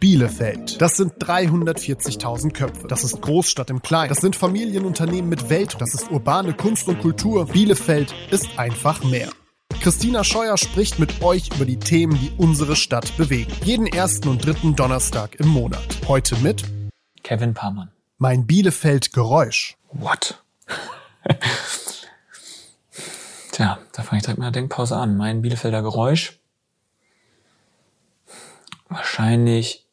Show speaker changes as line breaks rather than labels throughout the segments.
Bielefeld. Das sind 340.000 Köpfe. Das ist Großstadt im Kleinen. Das sind Familienunternehmen mit Welt. Das ist urbane Kunst und Kultur. Bielefeld ist einfach mehr. Christina Scheuer spricht mit euch über die Themen, die unsere Stadt bewegen. Jeden ersten und dritten Donnerstag im Monat. Heute mit
Kevin Parmann.
Mein Bielefeld Geräusch.
What? Tja, da fange ich direkt mit der Denkpause an. Mein Bielefelder Geräusch. Wahrscheinlich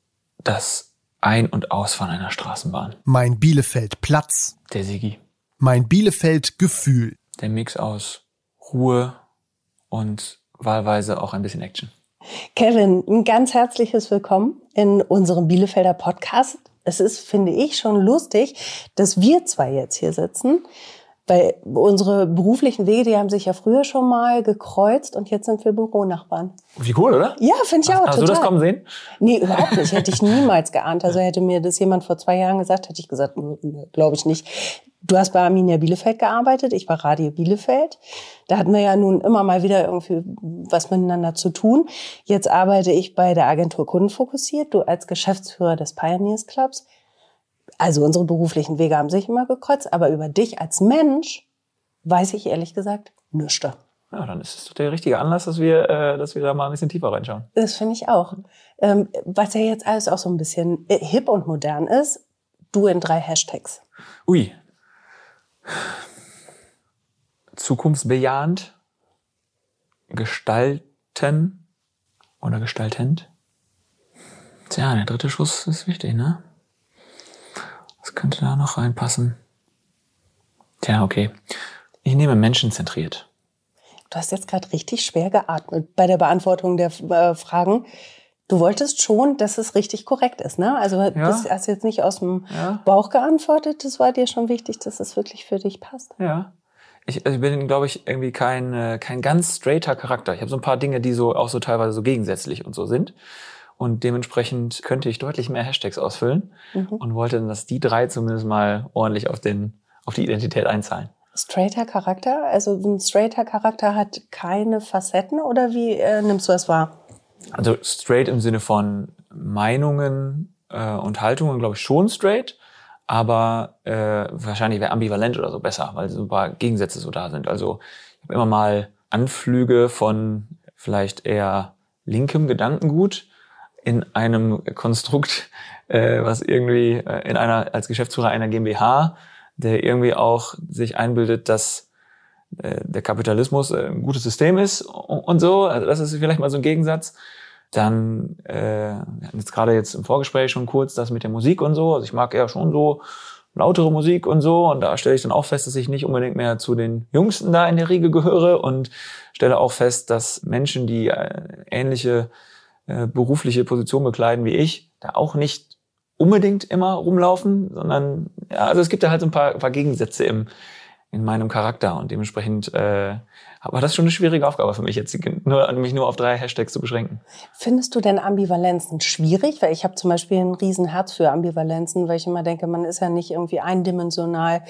das Ein- und Ausfahren einer Straßenbahn.
Mein Bielefeld Platz.
Der Sigi.
Mein Bielefeld Gefühl.
Der Mix aus Ruhe und wahlweise auch ein bisschen Action.
Kevin, ein ganz herzliches Willkommen in unserem Bielefelder Podcast. Es ist, finde ich, schon lustig, dass wir zwei jetzt hier sitzen weil unsere beruflichen Wege, die haben sich ja früher schon mal gekreuzt und jetzt sind wir Büronachbarn.
Wie cool, oder?
Ja, finde ich auch.
Hast total. du das kommen sehen?
Nee, überhaupt nicht. Hätte ich niemals geahnt. Also hätte mir das jemand vor zwei Jahren gesagt, hätte ich gesagt, glaube ich nicht. Du hast bei Arminia Bielefeld gearbeitet, ich war Radio Bielefeld. Da hatten wir ja nun immer mal wieder irgendwie was miteinander zu tun. Jetzt arbeite ich bei der Agentur Kundenfokussiert, du als Geschäftsführer des Pioneers Clubs also unsere beruflichen Wege haben sich immer gekreuzt, aber über dich als Mensch weiß ich ehrlich gesagt nichts.
Ja, dann ist es doch der richtige Anlass, dass wir, äh, dass wir da mal ein bisschen tiefer reinschauen.
Das finde ich auch. Ähm, was ja jetzt alles auch so ein bisschen äh, hip und modern ist, du in drei Hashtags.
Ui. Zukunftsbejahend, gestalten oder gestaltend. Tja, der dritte Schuss ist wichtig, ne? Was könnte da noch reinpassen? Tja, okay. Ich nehme menschenzentriert.
Du hast jetzt gerade richtig schwer geatmet bei der Beantwortung der äh, Fragen. Du wolltest schon, dass es richtig korrekt ist, ne? Also ja. das hast jetzt nicht aus dem ja. Bauch geantwortet. Das war dir schon wichtig, dass es wirklich für dich passt.
Ja. Ich, also ich bin, glaube ich, irgendwie kein, äh, kein ganz straighter Charakter. Ich habe so ein paar Dinge, die so auch so teilweise so gegensätzlich und so sind. Und dementsprechend könnte ich deutlich mehr Hashtags ausfüllen mhm. und wollte dann, dass die drei zumindest mal ordentlich auf, den, auf die Identität einzahlen.
Straighter Charakter? Also ein straighter Charakter hat keine Facetten oder wie äh, nimmst du das wahr?
Also straight im Sinne von Meinungen äh, und Haltungen, glaube ich, schon straight. Aber äh, wahrscheinlich wäre ambivalent oder so besser, weil so ein paar Gegensätze so da sind. Also ich habe immer mal Anflüge von vielleicht eher linkem Gedankengut in einem Konstrukt, äh, was irgendwie äh, in einer als Geschäftsführer einer GmbH, der irgendwie auch sich einbildet, dass äh, der Kapitalismus äh, ein gutes System ist und so. Also das ist vielleicht mal so ein Gegensatz. Dann, äh, wir hatten jetzt gerade jetzt im Vorgespräch schon kurz das mit der Musik und so. Also ich mag eher schon so lautere Musik und so. Und da stelle ich dann auch fest, dass ich nicht unbedingt mehr zu den Jüngsten da in der Riege gehöre und stelle auch fest, dass Menschen, die äh, ähnliche äh, berufliche Position bekleiden wie ich, da auch nicht unbedingt immer rumlaufen, sondern ja, also es gibt da halt so ein paar, paar Gegensätze im, in meinem Charakter und dementsprechend äh, war das schon eine schwierige Aufgabe für mich jetzt, nur, mich nur auf drei Hashtags zu beschränken.
Findest du denn Ambivalenzen schwierig? Weil ich habe zum Beispiel ein Riesenherz für Ambivalenzen, weil ich immer denke, man ist ja nicht irgendwie eindimensional.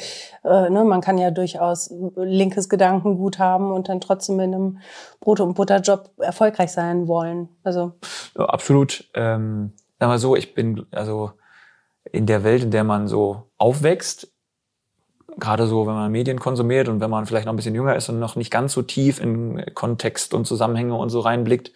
Äh, ne? Man kann ja durchaus linkes Gedankengut haben und dann trotzdem in einem Brot- und Butterjob erfolgreich sein wollen. Also
ja, absolut. Ähm, sag mal so, ich bin also in der Welt, in der man so aufwächst, gerade so, wenn man Medien konsumiert und wenn man vielleicht noch ein bisschen jünger ist und noch nicht ganz so tief in Kontext und Zusammenhänge und so reinblickt,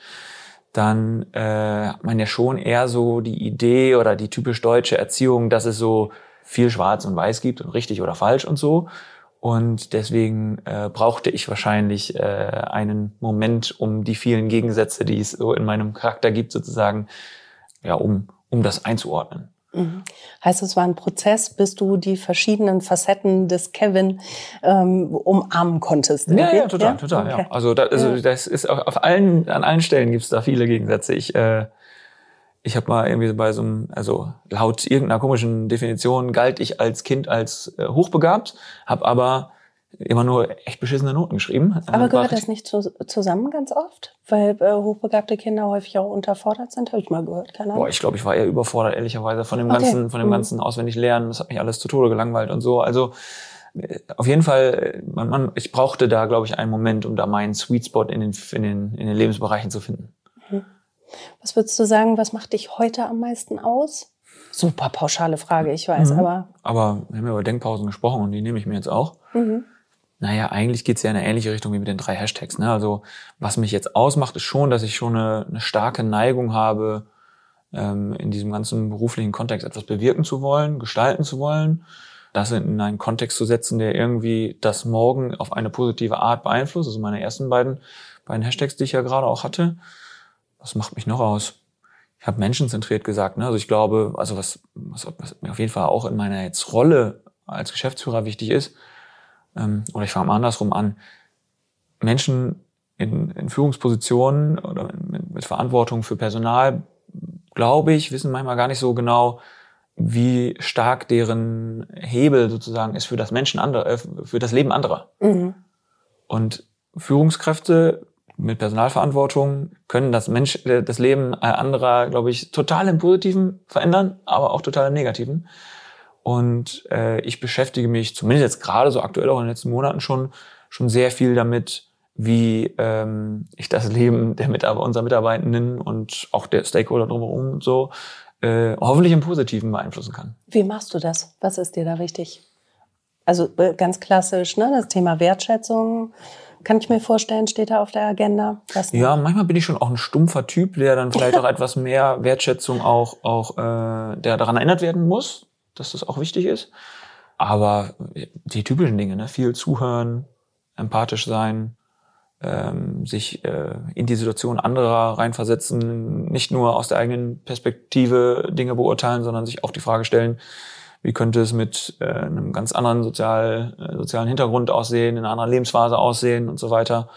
dann äh, hat man ja schon eher so die Idee oder die typisch deutsche Erziehung, dass es so viel Schwarz und Weiß gibt und richtig oder falsch und so. Und deswegen äh, brauchte ich wahrscheinlich äh, einen Moment, um die vielen Gegensätze, die es so in meinem Charakter gibt, sozusagen, ja, um, um das einzuordnen.
Mhm. Heißt, es war ein Prozess, bis du die verschiedenen Facetten des Kevin ähm, umarmen konntest.
Ja, ja, total, ja? total. Okay. Ja. Also, da, also ja. das ist auf, auf allen, an allen Stellen gibt es da viele Gegensätze. Ich, äh, ich habe mal irgendwie bei so einem, also laut irgendeiner komischen Definition galt ich als Kind als äh, hochbegabt, habe aber immer nur echt beschissene Noten geschrieben.
Aber gehört das nicht zu, zusammen ganz oft? Weil äh, hochbegabte Kinder häufig auch unterfordert sind, habe ich mal gehört. Keine Ahnung.
Boah, ich glaube, ich war eher überfordert, ehrlicherweise, von dem okay. ganzen, von dem mhm. ganzen auswendig lernen. Das hat mich alles zu Tode gelangweilt und so. Also äh, auf jeden Fall, man, man, ich brauchte da, glaube ich, einen Moment, um da meinen Sweet Spot in den, in den, in den Lebensbereichen zu finden.
Mhm. Was würdest du sagen, was macht dich heute am meisten aus? Super pauschale Frage, ich weiß,
Mhm.
aber.
Aber wir haben ja über Denkpausen gesprochen und die nehme ich mir jetzt auch.
Mhm.
Naja, eigentlich geht's ja in eine ähnliche Richtung wie mit den drei Hashtags. Ne? Also was mich jetzt ausmacht, ist schon, dass ich schon eine, eine starke Neigung habe, ähm, in diesem ganzen beruflichen Kontext etwas bewirken zu wollen, gestalten zu wollen, das in einen Kontext zu setzen, der irgendwie das Morgen auf eine positive Art beeinflusst. Also meine ersten beiden, beiden Hashtags, die ich ja gerade auch hatte. Was macht mich noch aus? Ich habe menschenzentriert gesagt. Ne? Also ich glaube, also was, was, was mir auf jeden Fall auch in meiner jetzt Rolle als Geschäftsführer wichtig ist, ähm, oder ich fange mal andersrum an, Menschen in, in Führungspositionen oder mit, mit Verantwortung für Personal, glaube ich, wissen manchmal gar nicht so genau, wie stark deren Hebel sozusagen ist für das Menschen andere, äh, für das Leben anderer.
Mhm.
Und Führungskräfte mit Personalverantwortung können das Mensch, äh, das Leben anderer, glaube ich, total im Positiven verändern, aber auch total im Negativen. Und äh, ich beschäftige mich, zumindest jetzt gerade so aktuell auch in den letzten Monaten schon, schon sehr viel damit, wie ähm, ich das Leben der Mitarbeiter, unserer Mitarbeitenden und auch der Stakeholder drumherum und so äh, hoffentlich im Positiven beeinflussen kann.
Wie machst du das? Was ist dir da wichtig? Also äh, ganz klassisch, ne? Das Thema Wertschätzung, kann ich mir vorstellen, steht da auf der Agenda.
Ja, manchmal bin ich schon auch ein stumpfer Typ, der dann vielleicht auch etwas mehr Wertschätzung auch, auch äh, der daran erinnert werden muss, dass das auch wichtig ist. Aber die typischen Dinge, ne? viel zuhören, empathisch sein, ähm, sich äh, in die Situation anderer reinversetzen, nicht nur aus der eigenen Perspektive Dinge beurteilen, sondern sich auch die Frage stellen, wie könnte es mit äh, einem ganz anderen sozial, äh, sozialen Hintergrund aussehen, in einer anderen Lebensphase aussehen und so weiter.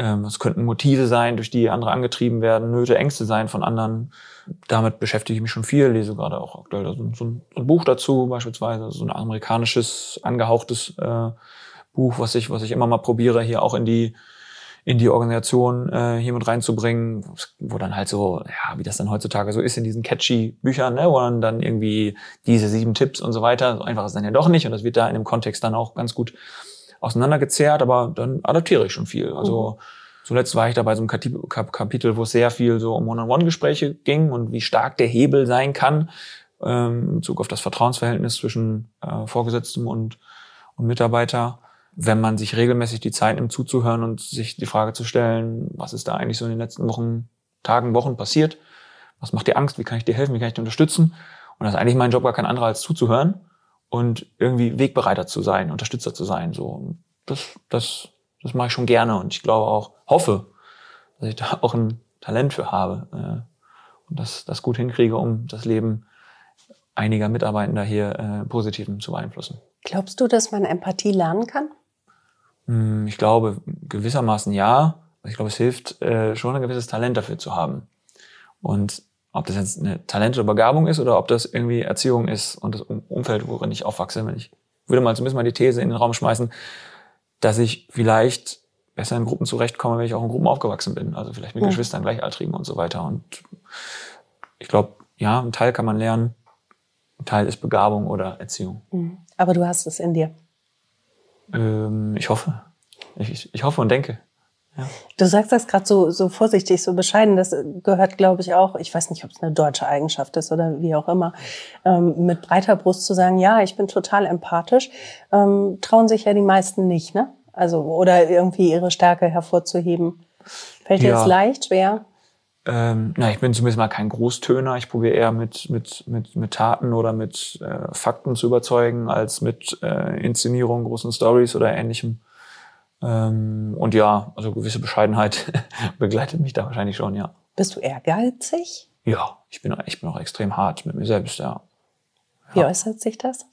Ähm, es könnten Motive sein, durch die andere angetrieben werden, Nöte, Ängste sein von anderen. Damit beschäftige ich mich schon viel, lese gerade auch aktuell so, ein- so, ein, Buch dazu, beispielsweise so ein amerikanisches, angehauchtes äh, Buch, was ich, was ich immer mal probiere, hier auch in die in die Organisation äh, hier mit reinzubringen, wo dann halt so, ja, wie das dann heutzutage so ist in diesen catchy Büchern, ne, wo man dann irgendwie diese sieben Tipps und so weiter, so einfach ist dann ja doch nicht und das wird da in dem Kontext dann auch ganz gut auseinandergezerrt, aber dann adaptiere ich schon viel. Also zuletzt war ich da bei so einem Kapitel, wo es sehr viel so um One-on-One-Gespräche ging und wie stark der Hebel sein kann ähm, in Bezug auf das Vertrauensverhältnis zwischen äh, Vorgesetztem und, und Mitarbeiter wenn man sich regelmäßig die Zeit nimmt zuzuhören und sich die Frage zu stellen, was ist da eigentlich so in den letzten Wochen, Tagen, Wochen passiert? Was macht dir Angst? Wie kann ich dir helfen? Wie kann ich dir unterstützen? Und das ist eigentlich mein Job gar kein anderer als zuzuhören und irgendwie Wegbereiter zu sein, Unterstützer zu sein. So, das, das, das mache ich schon gerne und ich glaube auch, hoffe, dass ich da auch ein Talent für habe äh, und das, das gut hinkriege, um das Leben einiger Mitarbeitender hier äh, positiv zu beeinflussen.
Glaubst du, dass man Empathie lernen kann?
Hm, Ich glaube gewissermaßen ja. Ich glaube, es hilft äh, schon ein gewisses Talent dafür zu haben. Und ob das jetzt eine Talent oder Begabung ist oder ob das irgendwie Erziehung ist und das Um- Umfeld, worin ich aufwachse, wenn ich würde mal zumindest mal die These in den Raum schmeißen, dass ich vielleicht besser in Gruppen zurechtkomme, wenn ich auch in Gruppen aufgewachsen bin. Also vielleicht mit
Mhm.
Geschwistern, Gleichaltrigen und so weiter. Und ich glaube, ja, ein Teil kann man lernen, ein Teil ist Begabung oder Erziehung.
Mhm. Aber du hast es in dir.
Ähm, ich hoffe. Ich, ich hoffe und denke.
Du sagst das gerade so, so vorsichtig, so bescheiden. Das gehört, glaube ich, auch, ich weiß nicht, ob es eine deutsche Eigenschaft ist oder wie auch immer, ähm, mit breiter Brust zu sagen, ja, ich bin total empathisch, ähm, trauen sich ja die meisten nicht, ne? Also, oder irgendwie ihre Stärke hervorzuheben. Fällt dir
Ja.
das leicht, schwer?
Ähm, na, ich bin zumindest mal kein Großtöner. Ich probiere eher mit, mit, mit, mit Taten oder mit äh, Fakten zu überzeugen, als mit äh, Inszenierung, großen Stories oder ähnlichem. Ähm, und ja, also gewisse Bescheidenheit begleitet mich da wahrscheinlich schon, ja.
Bist du ehrgeizig?
Ja, ich bin, ich bin auch extrem hart mit mir selbst, ja.
Wie
Ja.
äußert sich das?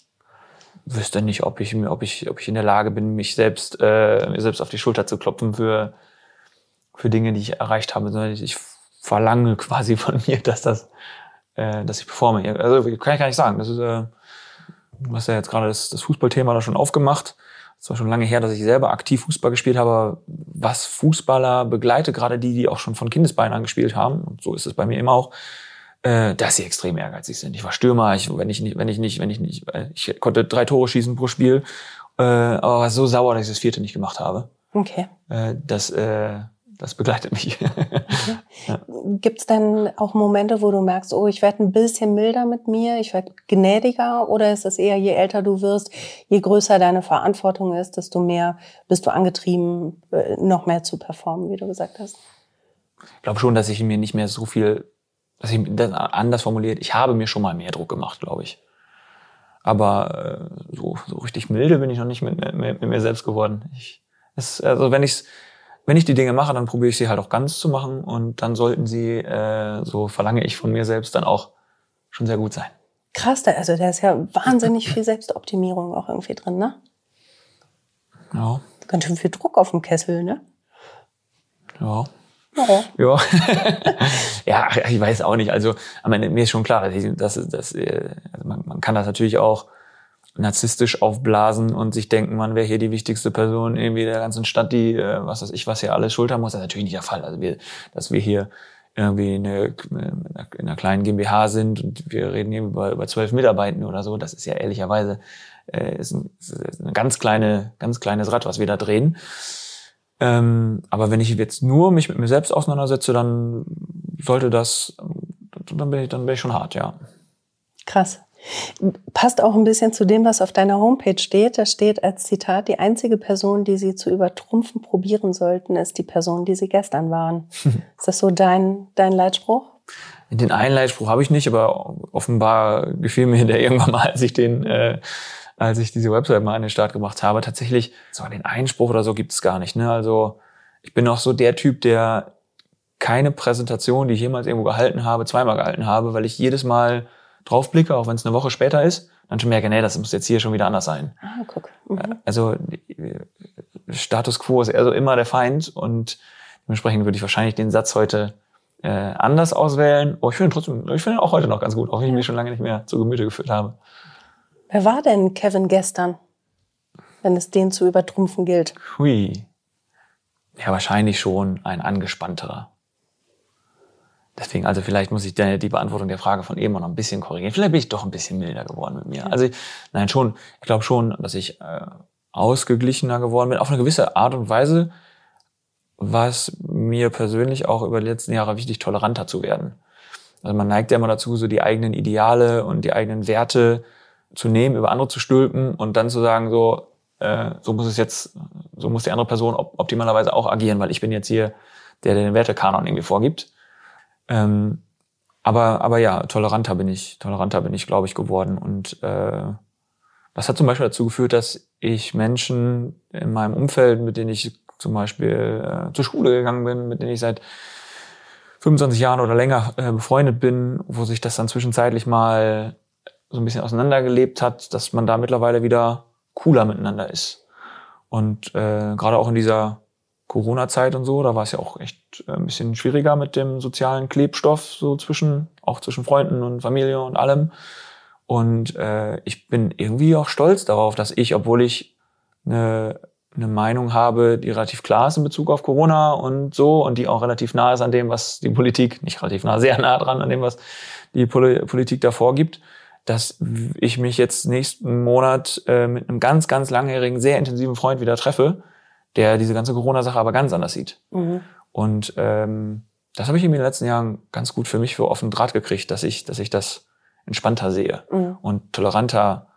Wüsste nicht, ob ich, ob ich, ob ich in der Lage bin, mich selbst, äh, mir selbst auf die Schulter zu klopfen für, für Dinge, die ich erreicht habe, sondern ich, ich verlange quasi von mir, dass das, äh, dass ich performe. Also kann ich gar nicht sagen. Das ist, äh, du hast ja jetzt gerade das, das Fußballthema da schon aufgemacht. Es war schon lange her, dass ich selber aktiv Fußball gespielt habe. Was Fußballer begleitet, gerade die, die auch schon von Kindesbeinen an gespielt haben, und so ist es bei mir immer auch, äh, dass sie extrem ehrgeizig sind. Ich war Stürmer, ich, wenn ich nicht, wenn ich nicht, wenn ich nicht, äh, ich konnte drei Tore schießen pro Spiel, äh, aber war so sauer, dass ich das vierte nicht gemacht habe.
Okay.
Äh, das, äh, das begleitet mich.
Okay. Ja. Gibt es denn auch Momente, wo du merkst, oh, ich werde ein bisschen milder mit mir, ich werde gnädiger? Oder ist es eher, je älter du wirst, je größer deine Verantwortung ist, desto mehr bist du angetrieben, äh, noch mehr zu performen, wie du gesagt hast?
Ich glaube schon, dass ich mir nicht mehr so viel, dass ich das anders formuliert, ich habe mir schon mal mehr Druck gemacht, glaube ich. Aber äh, so, so richtig milde bin ich noch nicht mit, mit, mit mir selbst geworden. Ich, es, also wenn ich wenn ich die Dinge mache, dann probiere ich sie halt auch ganz zu machen und dann sollten sie, äh, so verlange ich von mir selbst, dann auch schon sehr gut sein.
Krass, also da ist ja wahnsinnig viel Selbstoptimierung auch irgendwie drin, ne?
Ja.
Ganz schön viel Druck auf dem Kessel, ne?
Ja. Ja. Ja. ja, ich weiß auch nicht. Also, aber mir ist schon klar, dass, dass, dass äh, also man, man kann das natürlich auch narzisstisch aufblasen und sich denken, man wäre hier die wichtigste Person irgendwie der ganzen Stadt, die, äh, was weiß ich, was hier alles schultern muss. Das ist natürlich nicht der Fall. Also wir, dass wir hier irgendwie eine, in einer kleinen GmbH sind und wir reden hier über, über zwölf Mitarbeitende oder so, das ist ja ehrlicherweise äh, ist ein, ist ein ganz kleine, ganz kleines Rad, was wir da drehen. Ähm, aber wenn ich jetzt nur mich mit mir selbst auseinandersetze, dann sollte das, dann bin ich, dann bin ich schon hart, ja.
Krass. Passt auch ein bisschen zu dem, was auf deiner Homepage steht. Da steht als Zitat, die einzige Person, die Sie zu übertrumpfen probieren sollten, ist die Person, die Sie gestern waren. ist das so dein, dein Leitspruch?
Den einen Leitspruch habe ich nicht, aber offenbar gefiel mir der irgendwann mal, als ich den, äh, als ich diese Website mal an den Start gemacht habe. Tatsächlich, so den Einspruch oder so gibt es gar nicht. Ne? Also ich bin auch so der Typ, der keine Präsentation, die ich jemals irgendwo gehalten habe, zweimal gehalten habe, weil ich jedes Mal draufblicke, auch wenn es eine Woche später ist, dann schon merke, nee, das muss jetzt hier schon wieder anders sein.
Ah, guck. Mhm.
Also Status quo ist also immer der Feind und dementsprechend würde ich wahrscheinlich den Satz heute äh, anders auswählen. Oh, ich finde trotzdem, ich finde auch heute noch ganz gut, auch wenn ich mich schon lange nicht mehr zu Gemüte geführt habe.
Wer war denn Kevin gestern, wenn es den zu übertrumpfen gilt?
Hui. Ja, wahrscheinlich schon ein angespannterer. Deswegen, also vielleicht muss ich die Beantwortung der Frage von eben noch ein bisschen korrigieren. Vielleicht bin ich doch ein bisschen milder geworden mit mir. Also ich, nein, schon, ich glaube schon, dass ich äh, ausgeglichener geworden bin. Auf eine gewisse Art und Weise war es mir persönlich auch über die letzten Jahre wichtig, toleranter zu werden. Also man neigt ja immer dazu, so die eigenen Ideale und die eigenen Werte zu nehmen, über andere zu stülpen und dann zu sagen, so, äh, so muss es jetzt, so muss die andere Person op optimalerweise auch agieren, weil ich bin jetzt hier der, der den Wertekanon irgendwie vorgibt. Ähm, aber, aber ja, toleranter bin ich, toleranter bin ich, glaube ich, geworden. Und äh, das hat zum Beispiel dazu geführt, dass ich Menschen in meinem Umfeld, mit denen ich zum Beispiel äh, zur Schule gegangen bin, mit denen ich seit 25 Jahren oder länger äh, befreundet bin, wo sich das dann zwischenzeitlich mal so ein bisschen auseinandergelebt hat, dass man da mittlerweile wieder cooler miteinander ist. Und äh, gerade auch in dieser Corona-Zeit und so, da war es ja auch echt äh, ein bisschen schwieriger mit dem sozialen Klebstoff, so zwischen, auch zwischen Freunden und Familie und allem. Und äh, ich bin irgendwie auch stolz darauf, dass ich, obwohl ich eine, eine Meinung habe, die relativ klar ist in Bezug auf Corona und so und die auch relativ nah ist an dem, was die Politik, nicht relativ nah, sehr nah dran an dem, was die Poli Politik da vorgibt, dass ich mich jetzt nächsten Monat äh, mit einem ganz, ganz langjährigen, sehr intensiven Freund wieder treffe, der diese ganze Corona-Sache aber ganz anders sieht. Mhm. Und ähm, das habe ich in den letzten Jahren ganz gut für mich für offenen Draht gekriegt, dass ich, dass ich das entspannter sehe mhm. und toleranter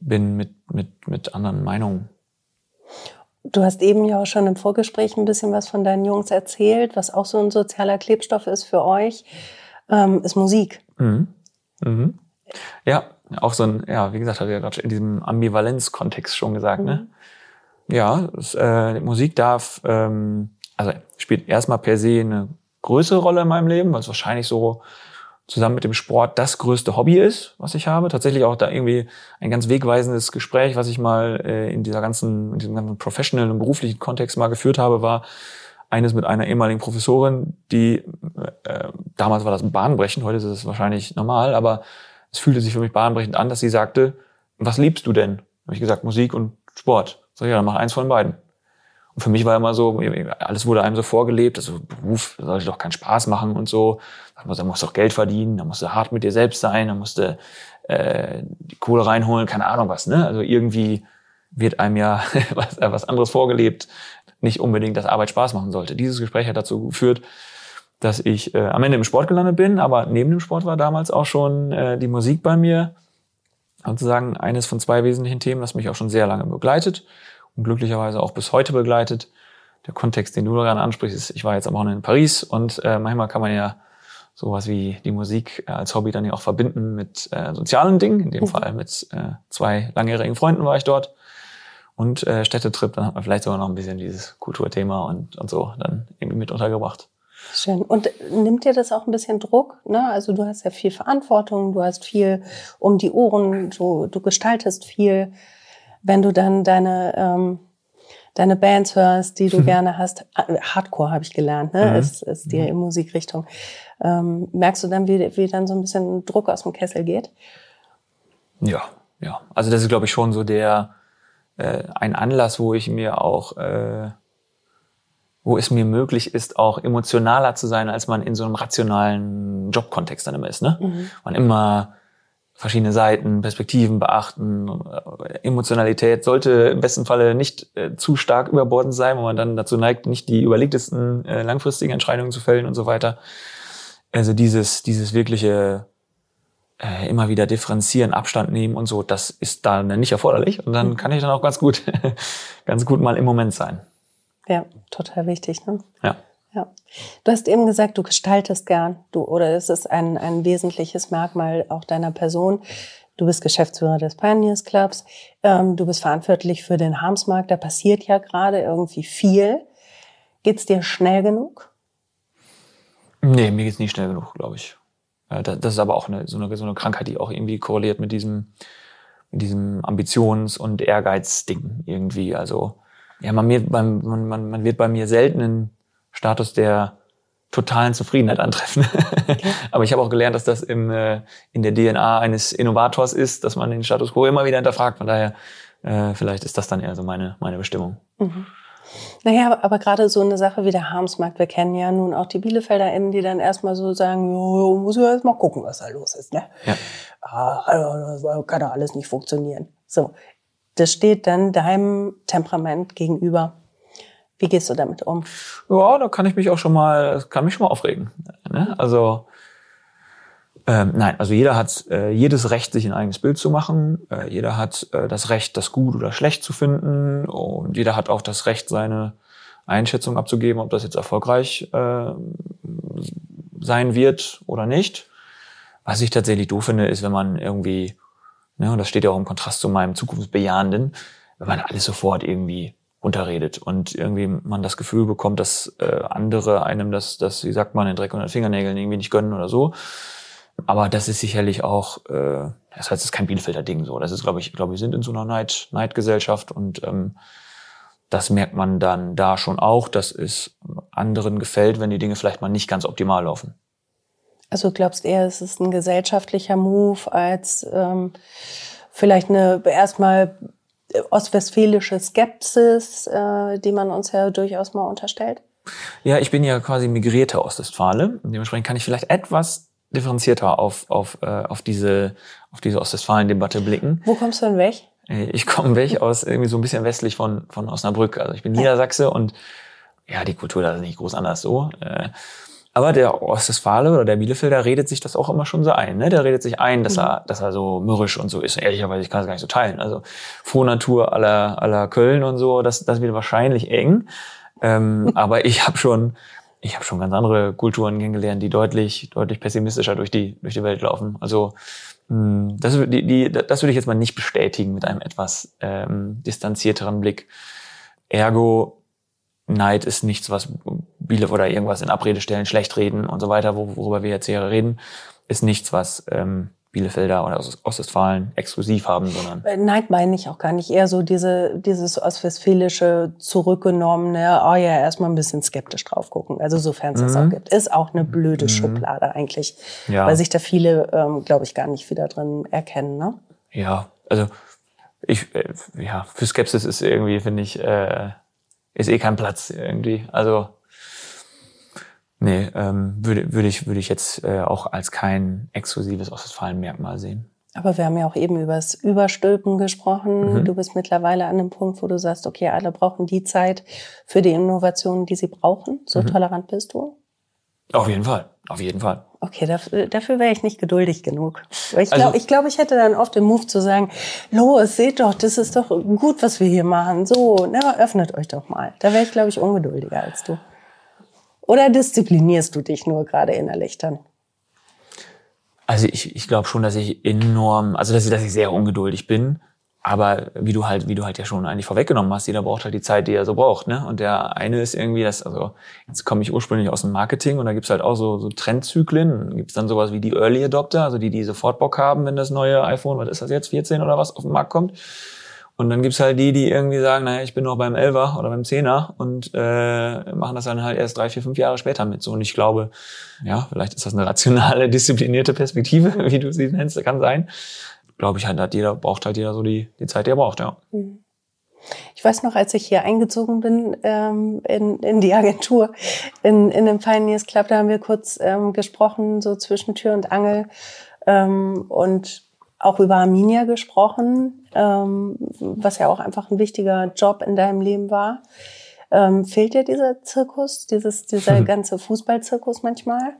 bin mit, mit, mit anderen Meinungen.
Du hast eben ja auch schon im Vorgespräch ein bisschen was von deinen Jungs erzählt, was auch so ein sozialer Klebstoff ist für euch, ähm, ist Musik.
Mhm. Mhm. Ja, auch so ein, ja, wie gesagt, hat ja gerade in diesem Ambivalenz-Kontext schon gesagt, ne? Ja, es, äh, Musik darf, ähm, also spielt erstmal per se eine größere Rolle in meinem Leben, weil es wahrscheinlich so zusammen mit dem Sport das größte Hobby ist, was ich habe. Tatsächlich auch da irgendwie ein ganz wegweisendes Gespräch, was ich mal äh, in dieser ganzen, in diesem ganzen professionellen und beruflichen Kontext mal geführt habe, war eines mit einer ehemaligen Professorin, die äh, damals war das bahnbrechend, heute ist es wahrscheinlich normal, aber es fühlte sich für mich bahnbrechend an, dass sie sagte, was liebst du denn? Habe ich gesagt, Musik und Sport. So, ja, dann mach eins von beiden. Und für mich war immer so, alles wurde einem so vorgelebt, also Beruf sollte doch keinen Spaß machen und so. Da musst du doch Geld verdienen, da musst du hart mit dir selbst sein, da musst du äh, die Kohle reinholen, keine Ahnung was, ne? Also irgendwie wird einem ja was, was anderes vorgelebt. nicht unbedingt, dass Arbeit Spaß machen sollte. Dieses Gespräch hat dazu geführt, dass ich äh, am Ende im Sport gelandet bin, aber neben dem Sport war damals auch schon äh, die Musik bei mir sozusagen eines von zwei wesentlichen Themen, das mich auch schon sehr lange begleitet und glücklicherweise auch bis heute begleitet. Der Kontext, den du gerade ansprichst, ist, ich war jetzt am Wochenende in Paris und äh, manchmal kann man ja sowas wie die Musik äh, als Hobby dann ja auch verbinden mit äh, sozialen Dingen. In dem mhm. Fall mit äh, zwei langjährigen Freunden war ich dort. Und äh, Städtetrip, dann hat man vielleicht sogar noch ein bisschen dieses Kulturthema und, und so dann irgendwie mit untergebracht.
Schön. Und nimmt dir das auch ein bisschen Druck? Ne? Also du hast ja viel Verantwortung, du hast viel um die Ohren, du, du gestaltest viel. Wenn du dann deine, ähm, deine Bands hörst, die du mhm. gerne hast, äh, Hardcore habe ich gelernt, ne? Mhm. ist, ist die mhm. Musikrichtung. Ähm, merkst du dann, wie, wie dann so ein bisschen Druck aus dem Kessel geht?
Ja, ja. Also das ist, glaube ich, schon so der äh, ein Anlass, wo ich mir auch äh, wo es mir möglich ist, auch emotionaler zu sein, als man in so einem rationalen Jobkontext dann immer ist. Ne? Mhm. Man immer verschiedene Seiten, Perspektiven beachten. Emotionalität sollte im besten Falle nicht äh, zu stark überbordend sein, wo man dann dazu neigt, nicht die überlegtesten äh, langfristigen Entscheidungen zu fällen und so weiter. Also dieses, dieses wirkliche äh, immer wieder differenzieren, Abstand nehmen und so, das ist da nicht erforderlich. Und dann mhm. kann ich dann auch ganz gut, ganz gut mal im Moment sein.
Ja, total wichtig. Ne?
Ja.
Ja. Du hast eben gesagt, du gestaltest gern, du, oder es ist ein, ein wesentliches Merkmal auch deiner Person. Du bist Geschäftsführer des Pioneers Clubs. Ähm, du bist verantwortlich für den Harmsmarkt. Da passiert ja gerade irgendwie viel. Geht's dir schnell genug?
Nee, mir geht's nicht schnell genug, glaube ich. Das ist aber auch eine, so, eine, so eine Krankheit, die auch irgendwie korreliert mit diesem, mit diesem Ambitions- und Ehrgeiz-Ding irgendwie. Also ja, man, man, man, man wird bei mir selten einen Status der totalen Zufriedenheit antreffen. Aber ich habe auch gelernt, dass das im, äh, in der DNA eines Innovators ist, dass man den Status quo immer wieder hinterfragt. Von daher, äh, vielleicht ist das dann eher so meine, meine Bestimmung.
Mhm. Naja, aber gerade so eine Sache wie der Harmsmarkt, wir kennen ja nun auch die BielefelderInnen, die dann erstmal so sagen, jo, muss ich erst mal gucken, was da los ist. Ne? Ja. Ah, also, das kann doch alles nicht funktionieren. So, das steht dann deinem Temperament gegenüber. Wie gehst du damit um?
Ja, da kann ich mich auch schon mal, kann mich schon mal aufregen. Ne? Also ähm, nein, also jeder hat äh, jedes Recht, sich ein eigenes Bild zu machen. Äh, jeder hat äh, das Recht, das gut oder schlecht zu finden. Und jeder hat auch das Recht, seine Einschätzung abzugeben, ob das jetzt erfolgreich äh, sein wird oder nicht. Was ich tatsächlich doof finde, ist, wenn man irgendwie Ne, und das steht ja auch im Kontrast zu meinem zukunftsbejahenden, wenn man alles sofort irgendwie runterredet und irgendwie man das Gefühl bekommt, dass äh, andere einem das, das, wie sagt man, den Dreck unter den Fingernägeln irgendwie nicht gönnen oder so. Aber das ist sicherlich auch, äh, das heißt, es ist kein Bielefelder Ding so. Das ist, glaube ich, glaube wir sind in so einer Neid, Neidgesellschaft und ähm, das merkt man dann da schon auch, dass es anderen gefällt, wenn die Dinge vielleicht mal nicht ganz optimal laufen.
Also glaubst eher, es ist ein gesellschaftlicher Move als ähm, vielleicht eine erstmal ostwestfälische Skepsis, äh, die man uns ja durchaus mal unterstellt?
Ja, ich bin ja quasi migrierter Ostwestfale. Dementsprechend kann ich vielleicht etwas differenzierter auf, auf, äh, auf diese, auf diese Ostwestfalen-Debatte blicken.
Wo kommst du denn weg?
Äh, ich komme weg aus irgendwie so ein bisschen westlich von, von Osnabrück. Also ich bin Niedersachse und ja, die Kultur da ist nicht groß anders so. Äh, aber der Ostwestfale oder der Bielefelder redet sich das auch immer schon so ein. Ne? Der redet sich ein, dass mhm. er, dass er so mürrisch und so ist. Ehrlicherweise, ich kann es gar nicht so teilen. Also Frohnatur aller aller Köln und so, das, das wird wahrscheinlich eng. Ähm, aber ich habe schon, ich habe schon ganz andere Kulturen kennengelernt, die deutlich, deutlich pessimistischer durch die durch die Welt laufen. Also mh, hm, das, die, die, das würde ich jetzt mal nicht bestätigen mit einem etwas ähm, distanzierteren Blick. Ergo Neid ist nichts, was Biele oder irgendwas in Abrede stellen, schlecht reden und so weiter, worüber wir jetzt hier reden, ist nichts, was ähm, Bielefelder oder Ostwestfalen exklusiv haben, sondern.
Äh, Neid meine ich auch gar nicht. Eher so diese, dieses ostwestfälische zurückgenommene, oh ja, erstmal ein bisschen skeptisch drauf gucken. Also sofern es mhm. das auch gibt. Ist auch eine blöde mhm. Schublade eigentlich. Ja. Weil sich da viele, ähm, glaube ich, gar nicht wieder drin erkennen, ne?
Ja, also ich, äh, ja, für Skepsis ist irgendwie, finde ich, äh, ist eh kein Platz irgendwie. Also nee, ähm, würde, würde ich würde ich jetzt äh, auch als kein exklusives Ostwestfalen-Merkmal sehen.
Aber wir haben ja auch eben über das Überstülpen gesprochen.
Mhm.
Du bist mittlerweile an einem Punkt, wo du sagst, okay, alle brauchen die Zeit für die Innovationen, die sie brauchen. So
Mhm.
tolerant bist du?
Auf jeden Fall, auf jeden Fall.
Okay, dafür, dafür wäre ich nicht geduldig genug. Ich
Also-
glaube, ich, glaub, ich hätte dann oft den Move zu sagen, los, seht doch, das ist doch gut, was wir hier machen. So, ne, öffnet euch doch mal. Da wäre ich, glaube ich, ungeduldiger als du. Oder disziplinierst du dich nur gerade innerlich dann?
Also ich, ich glaube schon, dass ich enorm, also dass ich, dass ich sehr ungeduldig bin. Aber wie du halt, wie du halt ja schon eigentlich vorweggenommen hast, jeder braucht halt die Zeit, die er so braucht. Ne? Und der eine ist irgendwie, das, also jetzt komme ich ursprünglich aus dem Marketing und da gibt's halt auch so, so Trendzyklen. Gibt's dann sowas wie die Early Adopter, also die, die sofort Bock haben, wenn das neue iPhone, was ist das jetzt, 14 oder was, auf den Markt kommt. Und dann gibt's halt die, die irgendwie sagen, naja, ich bin noch beim Elfer oder beim Zehner und äh, machen das dann halt erst drei, vier, fünf Jahre später mit. So und ich glaube, ja, vielleicht ist das eine rationale, disziplinierte Perspektive, wie du sie nennst, kann sein. Glaube ich halt, hat jeder, braucht halt jeder so die, die Zeit, die er braucht, ja.
Ich weiß noch, als ich hier eingezogen bin ähm, in, in die Agentur, in, in dem Pioneers Club, da haben wir kurz ähm, gesprochen, so zwischen Tür und Angel ähm, und auch über Arminia gesprochen, ähm, was ja auch einfach ein wichtiger Job in deinem Leben war. Ähm, fehlt dir dieser Zirkus, dieses, dieser ganze Fußballzirkus manchmal?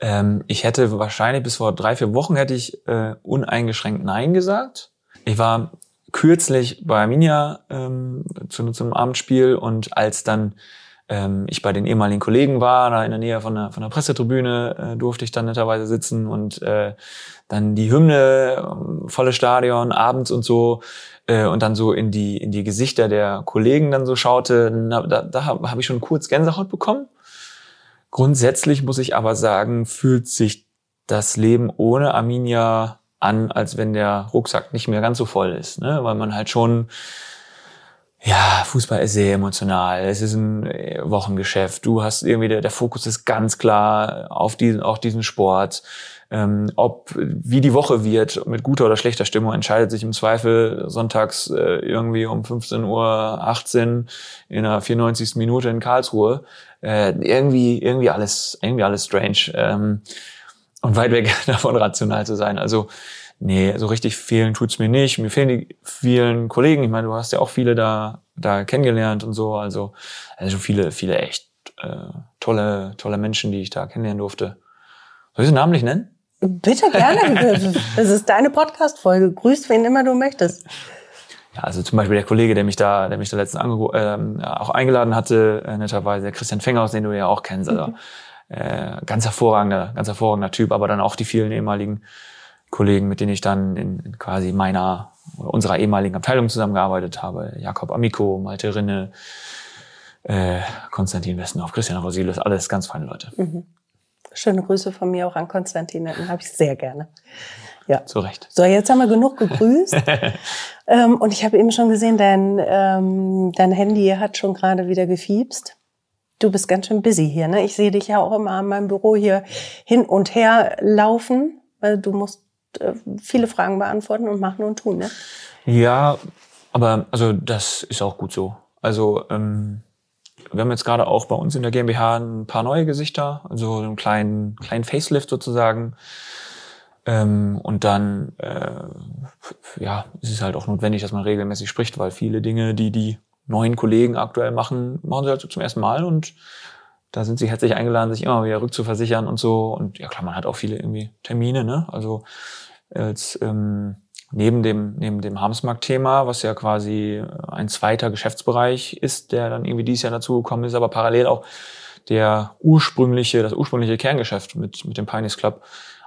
Ähm, ich hätte wahrscheinlich bis vor drei, vier Wochen hätte ich äh, uneingeschränkt Nein gesagt. Ich war kürzlich bei Arminia ähm, zu, zu einem Abendspiel und als dann ähm, ich bei den ehemaligen Kollegen war, da in der Nähe von der, von der Pressetribüne, äh, durfte ich dann netterweise sitzen und äh, dann die Hymne, ähm, volle Stadion, abends und so, äh, und dann so in die, in die Gesichter der Kollegen dann so schaute, na, da, da habe hab ich schon kurz Gänsehaut bekommen. Grundsätzlich muss ich aber sagen, fühlt sich das Leben ohne Arminia an, als wenn der Rucksack nicht mehr ganz so voll ist, ne? weil man halt schon ja, Fußball ist sehr emotional. Es ist ein äh, Wochengeschäft. Du hast irgendwie, der, der Fokus ist ganz klar auf diesen, auf diesen Sport. Ähm, ob, wie die Woche wird, mit guter oder schlechter Stimmung, entscheidet sich im Zweifel sonntags äh, irgendwie um 15.18 Uhr in der 94. Minute in Karlsruhe. Äh, irgendwie, irgendwie alles, irgendwie alles strange. Ähm, und weit weg davon rational zu sein. Also, nee, so richtig fehlen tut's mir nicht. Mir fehlen die vielen Kollegen. Ich meine, du hast ja auch viele da, da kennengelernt und so. Also, also viele, viele echt äh, tolle, tolle Menschen, die ich da kennenlernen durfte. Soll ich sie namentlich nennen?
Bitte gerne. Das ist deine Podcast-Folge. Grüß wen immer du möchtest.
Ja, also zum Beispiel der Kollege, der mich da, der mich da letztens ähm, auch eingeladen hatte, äh, netterweise, der Christian Fenghaus, den du ja auch kennst. Also, äh, ganz hervorragender, ganz hervorragender Typ, aber dann auch die vielen ehemaligen Kollegen, mit denen ich dann in, in quasi meiner oder unserer ehemaligen Abteilung zusammengearbeitet habe. Jakob Amico, Malte Rinne, äh, Konstantin Westenhoff, Christian Rosilius, alles ganz feine Leute.
Schöne Grüße von mir auch an Konstantin, den habe ich sehr gerne. Ja.
Zu Recht.
So, jetzt haben wir genug gegrüßt. ähm, und ich habe eben schon gesehen, dein, ähm, dein Handy hat schon gerade wieder gefiebst. Du bist ganz schön busy hier, ne? Ich sehe dich ja auch immer an meinem Büro hier hin und her laufen, weil du musst äh, viele Fragen beantworten und machen und tun, ne?
Ja, aber also das ist auch gut so. Also ähm, wir haben jetzt gerade auch bei uns in der GmbH ein paar neue Gesichter, also einen kleinen, kleinen Facelift sozusagen. Ähm, und dann äh, ja, ist es halt auch notwendig, dass man regelmäßig spricht, weil viele Dinge, die die neuen Kollegen aktuell machen, machen sie halt so zum ersten Mal und da sind sie herzlich eingeladen, sich immer wieder rückzuversichern und so. Und ja klar, man hat auch viele irgendwie Termine, ne? Also als ähm, neben dem neben dem Hamsmarkt-Thema, was ja quasi ein zweiter Geschäftsbereich ist, der dann irgendwie dieses Jahr dazugekommen ist, aber parallel auch der ursprüngliche, das ursprüngliche Kerngeschäft mit mit dem Pioneers Club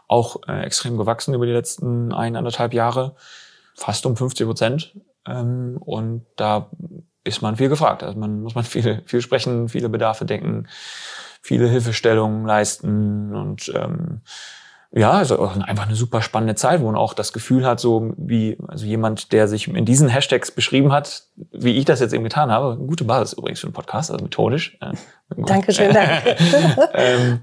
auch äh, extrem gewachsen über die letzten ein, anderthalb Jahre, fast um 50 Prozent. Ähm, und da ist man viel gefragt. Also man muss man viel, viel sprechen, viele Bedarfe denken, viele Hilfestellungen leisten und ähm, ja, also einfach eine super spannende Zeit, wo man auch das Gefühl hat, so wie also jemand, der sich in diesen Hashtags beschrieben hat, wie ich das jetzt eben getan habe. Gute Basis übrigens für einen Podcast, also methodisch. Äh,
Dankeschön, danke.
ähm,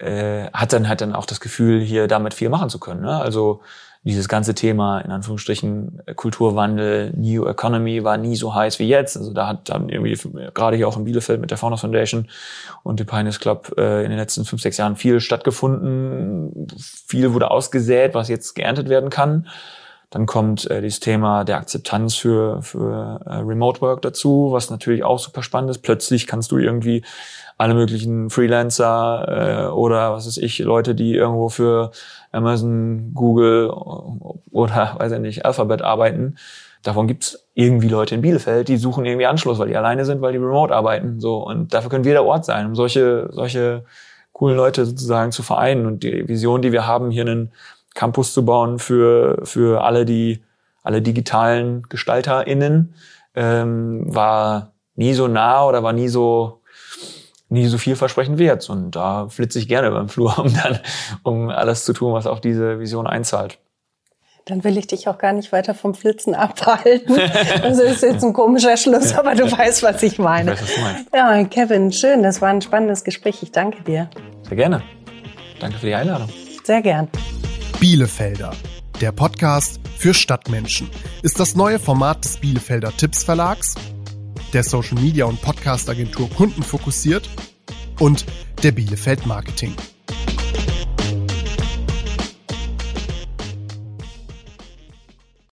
äh, hat dann hat dann auch das Gefühl, hier damit viel machen zu können. Ne? Also dieses ganze Thema, in Anführungsstrichen, Kulturwandel, New Economy war nie so heiß wie jetzt. Also da hat dann irgendwie, gerade hier auch in Bielefeld mit der Founders Foundation und dem Pioneers Club äh, in den letzten fünf, sechs Jahren viel stattgefunden. Viel wurde ausgesät, was jetzt geerntet werden kann. Dann kommt äh, dieses Thema der Akzeptanz für, für äh, Remote Work dazu, was natürlich auch super spannend ist. Plötzlich kannst du irgendwie alle möglichen Freelancer äh, oder was weiß ich, Leute, die irgendwo für Amazon, Google oder weiß ich nicht, Alphabet arbeiten. Davon gibt's irgendwie Leute in Bielefeld, die suchen irgendwie Anschluss, weil die alleine sind, weil die remote arbeiten. So und dafür können wir der Ort sein, um solche solche coolen Leute sozusagen zu vereinen und die Vision, die wir haben, hier einen Campus zu bauen für für alle die alle digitalen GestalterInnen, ähm, war nie so nah oder war nie so nie so vielversprechend wert. Und da flitze ich gerne beim Flur, um dann, um alles zu tun, was auf diese Vision einzahlt.
Dann will ich dich auch gar nicht weiter vom Flitzen abhalten. Das ist jetzt ein komischer Schluss, aber du weißt, was ich meine. Ich weiß, was du meinst. Ja, Kevin, schön. Das war ein spannendes Gespräch. Ich danke dir.
Sehr gerne. Danke für die Einladung.
Sehr gern.
Bielefelder. Der Podcast für Stadtmenschen ist das neue Format des Bielefelder Tipps Verlags der Social Media und Podcast Agentur Kunden fokussiert und der Bielefeld Marketing.